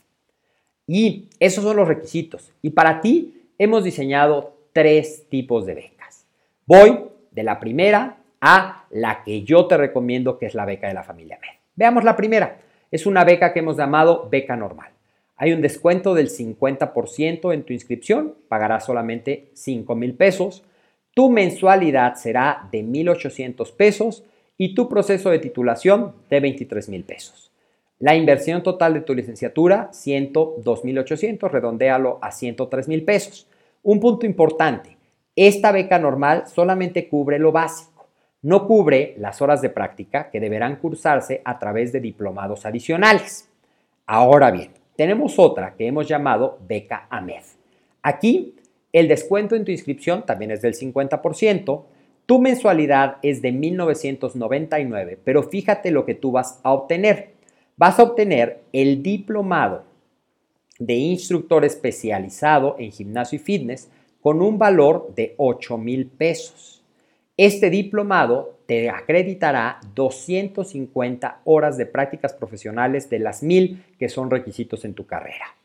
Y esos son los requisitos. Y para ti hemos diseñado tres tipos de becas. Voy de la primera a la que yo te recomiendo, que es la beca de la familia MED. Veamos la primera. Es una beca que hemos llamado beca normal. Hay un descuento del 50% en tu inscripción, pagarás solamente 5 mil pesos. Tu mensualidad será de 1.800 pesos y tu proceso de titulación de 23 mil pesos. La inversión total de tu licenciatura, 102.800, redondéalo a 103 mil pesos. Un punto importante, esta beca normal solamente cubre lo básico, no cubre las horas de práctica que deberán cursarse a través de diplomados adicionales. Ahora bien, tenemos otra que hemos llamado beca AMED. Aquí, el descuento en tu inscripción también es del 50%, tu mensualidad es de 1999, pero fíjate lo que tú vas a obtener. Vas a obtener el diplomado de instructor especializado en gimnasio y fitness con un valor de 8 mil pesos. Este diplomado te acreditará 250 horas de prácticas profesionales de las mil que son requisitos en tu carrera.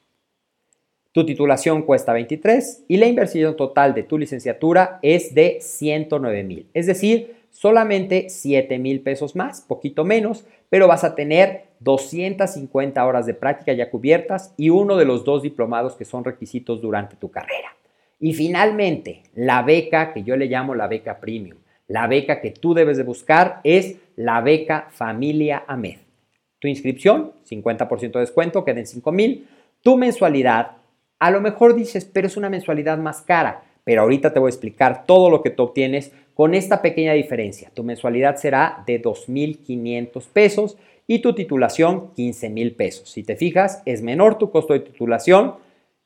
Tu titulación cuesta 23 y la inversión total de tu licenciatura es de 109 mil, es decir, solamente 7 mil pesos más, poquito menos, pero vas a tener 250 horas de práctica ya cubiertas y uno de los dos diplomados que son requisitos durante tu carrera. Y finalmente, la beca que yo le llamo la beca premium. La beca que tú debes de buscar es la beca Familia AMED. Tu inscripción, 50% de descuento, queden 5 mil. Tu mensualidad, a lo mejor dices, pero es una mensualidad más cara. Pero ahorita te voy a explicar todo lo que tú obtienes con esta pequeña diferencia. Tu mensualidad será de 2.500 pesos y tu titulación 15 mil pesos. Si te fijas, es menor tu costo de titulación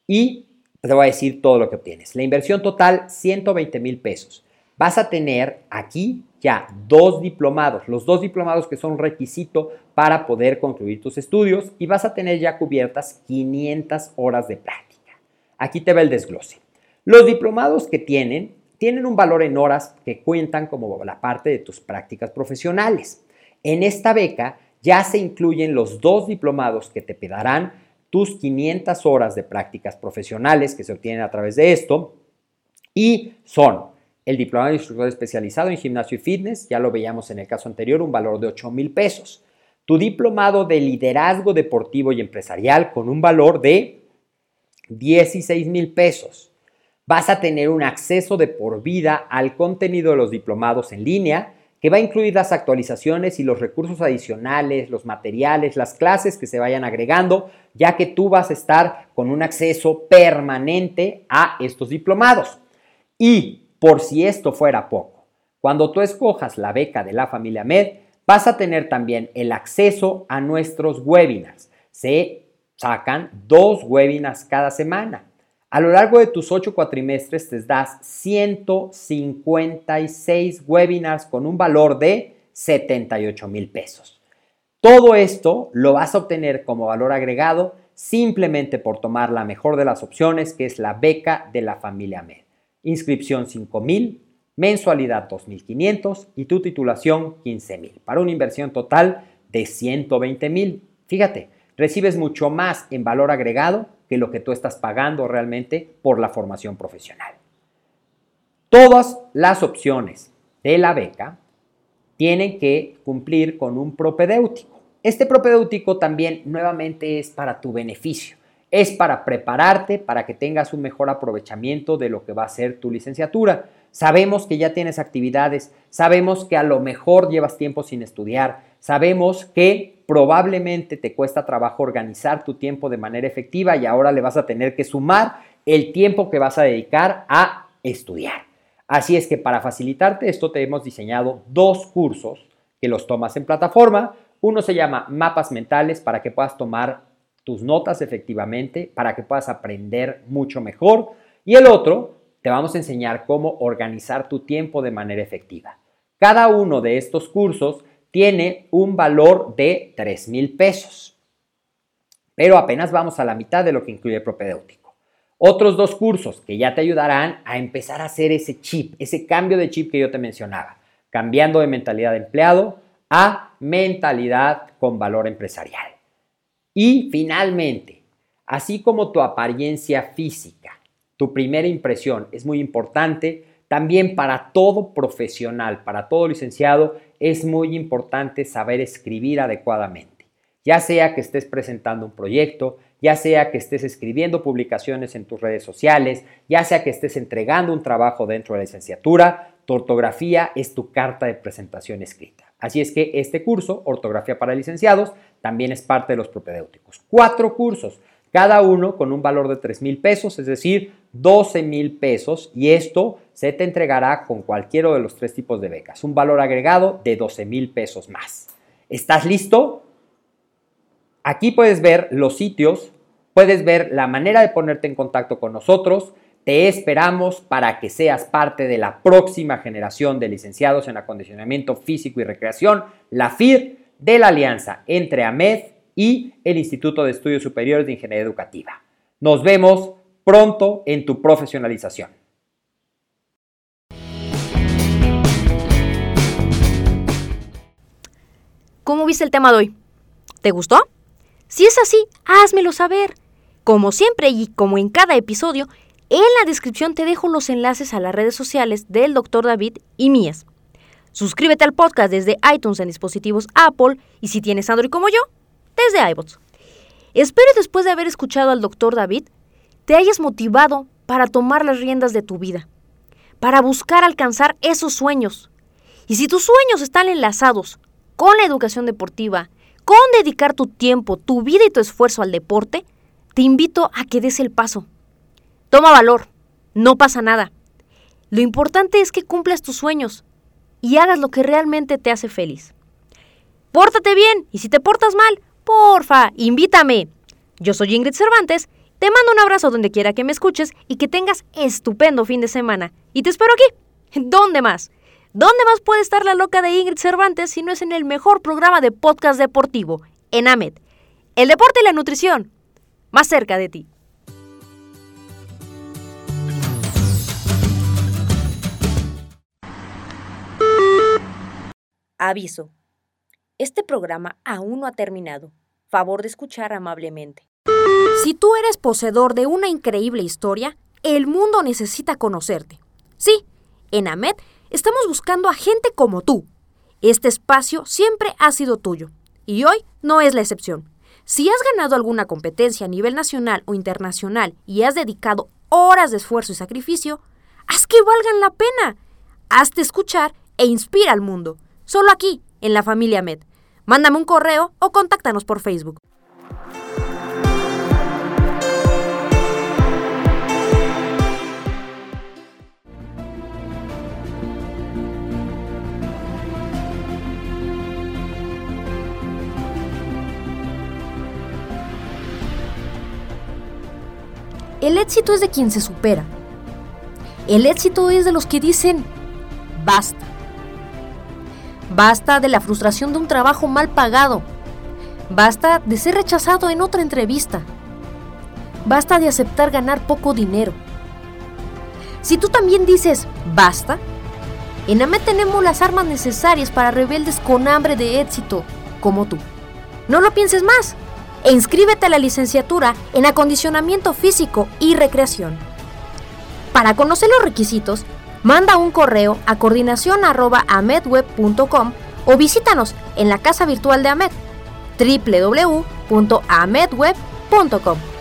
y te voy a decir todo lo que obtienes. La inversión total, 120 mil pesos. Vas a tener aquí ya dos diplomados, los dos diplomados que son requisito para poder concluir tus estudios y vas a tener ya cubiertas 500 horas de práctica. Aquí te va el desglose. Los diplomados que tienen tienen un valor en horas que cuentan como la parte de tus prácticas profesionales. En esta beca ya se incluyen los dos diplomados que te pedirán tus 500 horas de prácticas profesionales que se obtienen a través de esto y son el diplomado de instructor especializado en gimnasio y fitness, ya lo veíamos en el caso anterior, un valor de 8 mil pesos. Tu diplomado de liderazgo deportivo y empresarial con un valor de 16 mil pesos. Vas a tener un acceso de por vida al contenido de los diplomados en línea que va a incluir las actualizaciones y los recursos adicionales, los materiales, las clases que se vayan agregando, ya que tú vas a estar con un acceso permanente a estos diplomados. Y por si esto fuera poco, cuando tú escojas la beca de la familia Med, vas a tener también el acceso a nuestros webinars. Se sacan dos webinars cada semana. A lo largo de tus ocho cuatrimestres te das 156 webinars con un valor de 78 mil pesos. Todo esto lo vas a obtener como valor agregado simplemente por tomar la mejor de las opciones, que es la beca de la familia MED. Inscripción 5 mil, mensualidad 2.500 y tu titulación 15 mil, para una inversión total de 120 mil. Fíjate, recibes mucho más en valor agregado que lo que tú estás pagando realmente por la formación profesional. Todas las opciones de la beca tienen que cumplir con un propedéutico. Este propedéutico también nuevamente es para tu beneficio. Es para prepararte para que tengas un mejor aprovechamiento de lo que va a ser tu licenciatura. Sabemos que ya tienes actividades, sabemos que a lo mejor llevas tiempo sin estudiar, sabemos que probablemente te cuesta trabajo organizar tu tiempo de manera efectiva y ahora le vas a tener que sumar el tiempo que vas a dedicar a estudiar. Así es que para facilitarte esto te hemos diseñado dos cursos que los tomas en plataforma. Uno se llama Mapas Mentales para que puedas tomar tus notas efectivamente, para que puedas aprender mucho mejor. Y el otro, te vamos a enseñar cómo organizar tu tiempo de manera efectiva. Cada uno de estos cursos tiene un valor de 3 mil pesos. Pero apenas vamos a la mitad de lo que incluye el propedéutico. Otros dos cursos que ya te ayudarán a empezar a hacer ese chip, ese cambio de chip que yo te mencionaba, cambiando de mentalidad de empleado a mentalidad con valor empresarial. Y finalmente, así como tu apariencia física, tu primera impresión es muy importante, también para todo profesional, para todo licenciado, es muy importante saber escribir adecuadamente. Ya sea que estés presentando un proyecto, ya sea que estés escribiendo publicaciones en tus redes sociales, ya sea que estés entregando un trabajo dentro de la licenciatura, tu ortografía es tu carta de presentación escrita. Así es que este curso, Ortografía para Licenciados, también es parte de los propedéuticos. Cuatro cursos cada uno con un valor de 3 mil pesos, es decir, 12 mil pesos y esto se te entregará con cualquiera de los tres tipos de becas, un valor agregado de 12 mil pesos más. ¿Estás listo? Aquí puedes ver los sitios, puedes ver la manera de ponerte en contacto con nosotros. Te esperamos para que seas parte de la próxima generación de licenciados en acondicionamiento físico y recreación, la FIR, de la alianza entre AMED y el Instituto de Estudios Superiores de Ingeniería Educativa. Nos vemos pronto en tu profesionalización. ¿Cómo viste el tema de hoy? ¿Te gustó? Si es así, házmelo saber. Como siempre y como en cada episodio, en la descripción te dejo los enlaces a las redes sociales del Dr. David y mías. Suscríbete al podcast desde iTunes en dispositivos Apple y si tienes Android como yo, desde iBots. Espero después de haber escuchado al doctor David, te hayas motivado para tomar las riendas de tu vida, para buscar alcanzar esos sueños, Y si tus sueños están enlazados con la educación deportiva, con dedicar tu tiempo, tu vida y tu esfuerzo al deporte, te invito a que des el paso. Toma valor, no pasa nada. Lo importante es que cumplas tus sueños y hagas lo que realmente te hace feliz. Pórtate bien y si te portas mal, porfa, invítame. Yo soy Ingrid Cervantes, te mando un abrazo donde quiera que me escuches y que tengas estupendo fin de semana. Y te espero aquí. (laughs) ¿Dónde más? ¿Dónde más puede estar la loca de Ingrid Cervantes si no es en el mejor programa de podcast deportivo, en AMED? El deporte y la nutrición, más cerca de ti. Aviso. Este programa aún no ha terminado. Favor de escuchar amablemente. Si tú eres poseedor de una increíble historia, el mundo necesita conocerte. Sí, en AMED estamos buscando a gente como tú. Este espacio siempre ha sido tuyo, y hoy no es la excepción. Si has ganado alguna competencia a nivel nacional o internacional y has dedicado horas de esfuerzo y sacrificio, haz que valgan la pena. Hazte escuchar e inspira al mundo. Solo aquí, en la familia Med. Mándame un correo o contáctanos por Facebook. El éxito es de quien se supera. El éxito es de los que dicen, basta. Basta de la frustración de un trabajo mal pagado. Basta de ser rechazado en otra entrevista. Basta de aceptar ganar poco dinero. Si tú también dices, basta, en AME tenemos las armas necesarias para rebeldes con hambre de éxito, como tú. No lo pienses más e inscríbete a la licenciatura en acondicionamiento físico y recreación. Para conocer los requisitos, manda un correo a coordinación.amedweb.com o visítanos en la casa virtual de AMED www.amedweb.com.